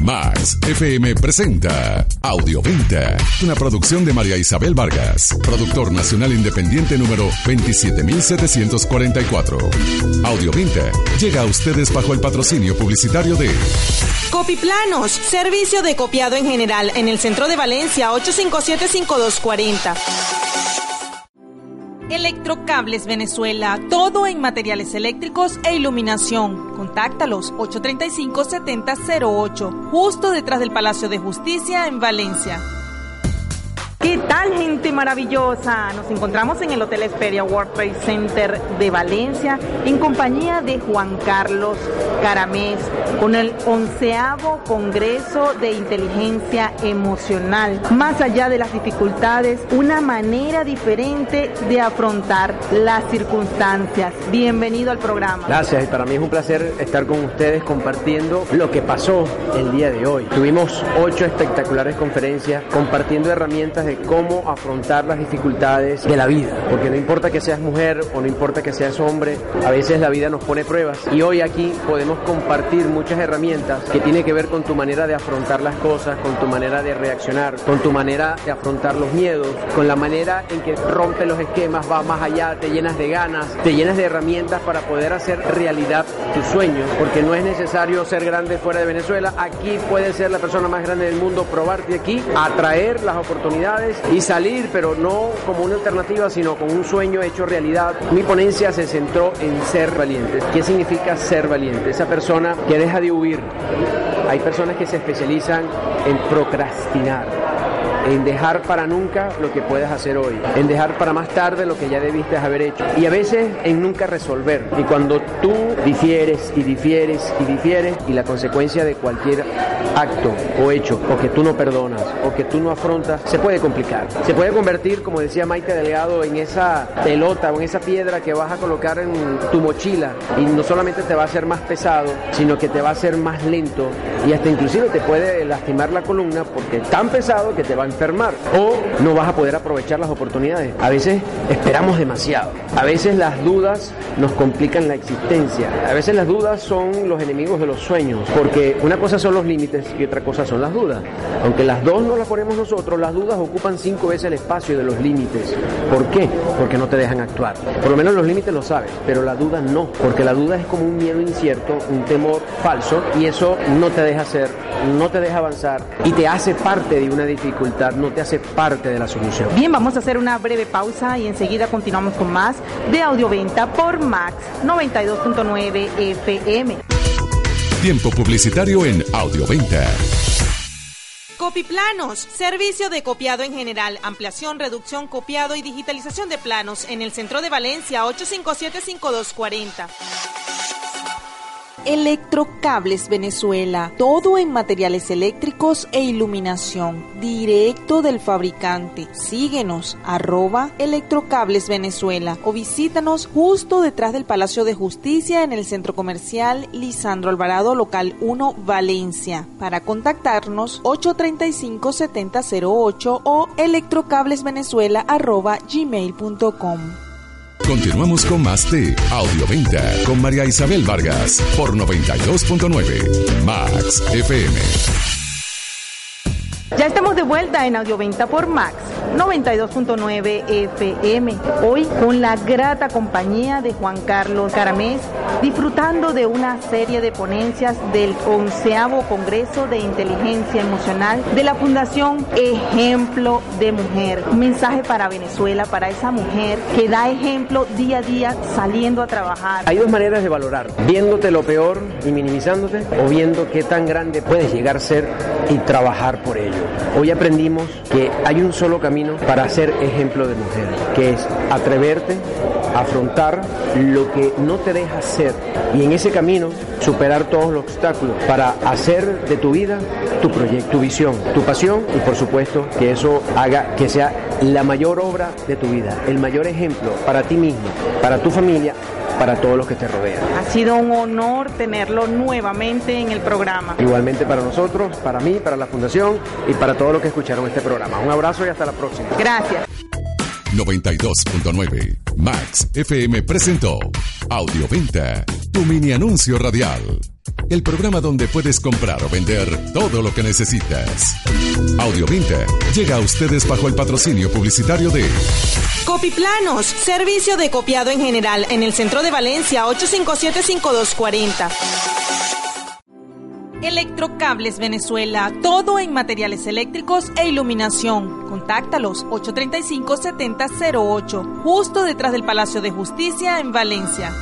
Max FM presenta Audioventa, una producción de María Isabel Vargas, productor nacional independiente número 27744. Audioventa llega a ustedes bajo el patrocinio publicitario de Copiplanos, servicio de copiado en general en el centro de Valencia 857-5240. Electrocables Venezuela, todo en materiales eléctricos e iluminación. Contáctalos 835-7008, justo detrás del Palacio de Justicia en Valencia. ¿Qué tal gente maravillosa? Nos encontramos en el Hotel Esperia World Trade Center de Valencia en compañía de Juan Carlos Caramés con el onceavo Congreso de Inteligencia Emocional. Más allá de las dificultades, una manera diferente de afrontar las circunstancias. Bienvenido al programa. Gracias, y para mí es un placer estar con ustedes compartiendo lo que pasó el día de hoy. Tuvimos ocho espectaculares conferencias compartiendo herramientas de cómo afrontar las dificultades de la vida. Porque no importa que seas mujer o no importa que seas hombre, a veces la vida nos pone pruebas. Y hoy aquí podemos compartir muchas herramientas que tienen que ver con tu manera de afrontar las cosas, con tu manera de reaccionar, con tu manera de afrontar los miedos, con la manera en que rompes los esquemas, va más allá, te llenas de ganas, te llenas de herramientas para poder hacer realidad tus sueños. Porque no es necesario ser grande fuera de Venezuela. Aquí puedes ser la persona más grande del mundo, probarte aquí, atraer las oportunidades y salir, pero no como una alternativa, sino con un sueño hecho realidad. Mi ponencia se centró en ser valiente. ¿Qué significa ser valiente? Esa persona que deja de huir. Hay personas que se especializan en procrastinar en dejar para nunca lo que puedes hacer hoy, en dejar para más tarde lo que ya debiste haber hecho y a veces en nunca resolver. Y cuando tú difieres y difieres y difieres y la consecuencia de cualquier acto o hecho o que tú no perdonas o que tú no afrontas, se puede complicar. Se puede convertir, como decía Maite Delgado, en esa pelota o en esa piedra que vas a colocar en tu mochila y no solamente te va a hacer más pesado, sino que te va a hacer más lento y hasta inclusive te puede lastimar la columna porque es tan pesado que te va a enfermar o no vas a poder aprovechar las oportunidades. A veces esperamos demasiado. A veces las dudas nos complican la existencia. A veces las dudas son los enemigos de los sueños, porque una cosa son los límites y otra cosa son las dudas. Aunque las dos no las ponemos nosotros, las dudas ocupan cinco veces el espacio de los límites. ¿Por qué? Porque no te dejan actuar. Por lo menos los límites lo sabes, pero la duda no, porque la duda es como un miedo incierto, un temor falso y eso no te deja hacer, no te deja avanzar y te hace parte de una dificultad no te hace parte de la solución. Bien, vamos a hacer una breve pausa y enseguida continuamos con más de Audioventa por Max 92.9 FM. Tiempo publicitario en Audioventa. Copiplanos, servicio de copiado en general, ampliación, reducción, copiado y digitalización de planos en el centro de Valencia 857-5240. Electrocables Venezuela, todo en materiales eléctricos e iluminación, directo del fabricante. Síguenos, arroba Electrocables Venezuela o visítanos justo detrás del Palacio de Justicia en el Centro Comercial Lisandro Alvarado, local 1, Valencia. Para contactarnos, 835-7008 o electrocablesvenezuela arroba gmail.com. Continuamos con más de Audioventa con María Isabel Vargas por 92.9 Max FM. Ya estamos de vuelta en Audioventa por Max 92.9 FM. Hoy con la grata compañía de Juan Carlos Caramés, disfrutando de una serie de ponencias del onceavo Congreso de Inteligencia Emocional de la Fundación Ejemplo de Mujer. Un mensaje para Venezuela, para esa mujer que da ejemplo día a día saliendo a trabajar. Hay dos maneras de valorar, viéndote lo peor y minimizándote o viendo qué tan grande puedes llegar a ser y trabajar por ello. Hoy aprendimos que hay un solo camino para ser ejemplo de mujer, que es atreverte a afrontar lo que no te deja ser y en ese camino superar todos los obstáculos para hacer de tu vida tu proyecto, tu visión, tu pasión y por supuesto que eso haga que sea la mayor obra de tu vida, el mayor ejemplo para ti mismo, para tu familia para todos los que te rodean. Ha sido un honor tenerlo nuevamente en el programa. Igualmente para nosotros, para mí, para la Fundación y para todos los que escucharon este programa. Un abrazo y hasta la próxima. Gracias. 92.9 Max FM presentó Audioventa, tu mini anuncio radial. El programa donde puedes comprar o vender todo lo que necesitas. Audioventa llega a ustedes bajo el patrocinio publicitario de Copiplanos, servicio de copiado en general en el centro de Valencia 857-5240. Electrocables Venezuela, todo en materiales eléctricos e iluminación. Contáctalos 835-7008, justo detrás del Palacio de Justicia en Valencia.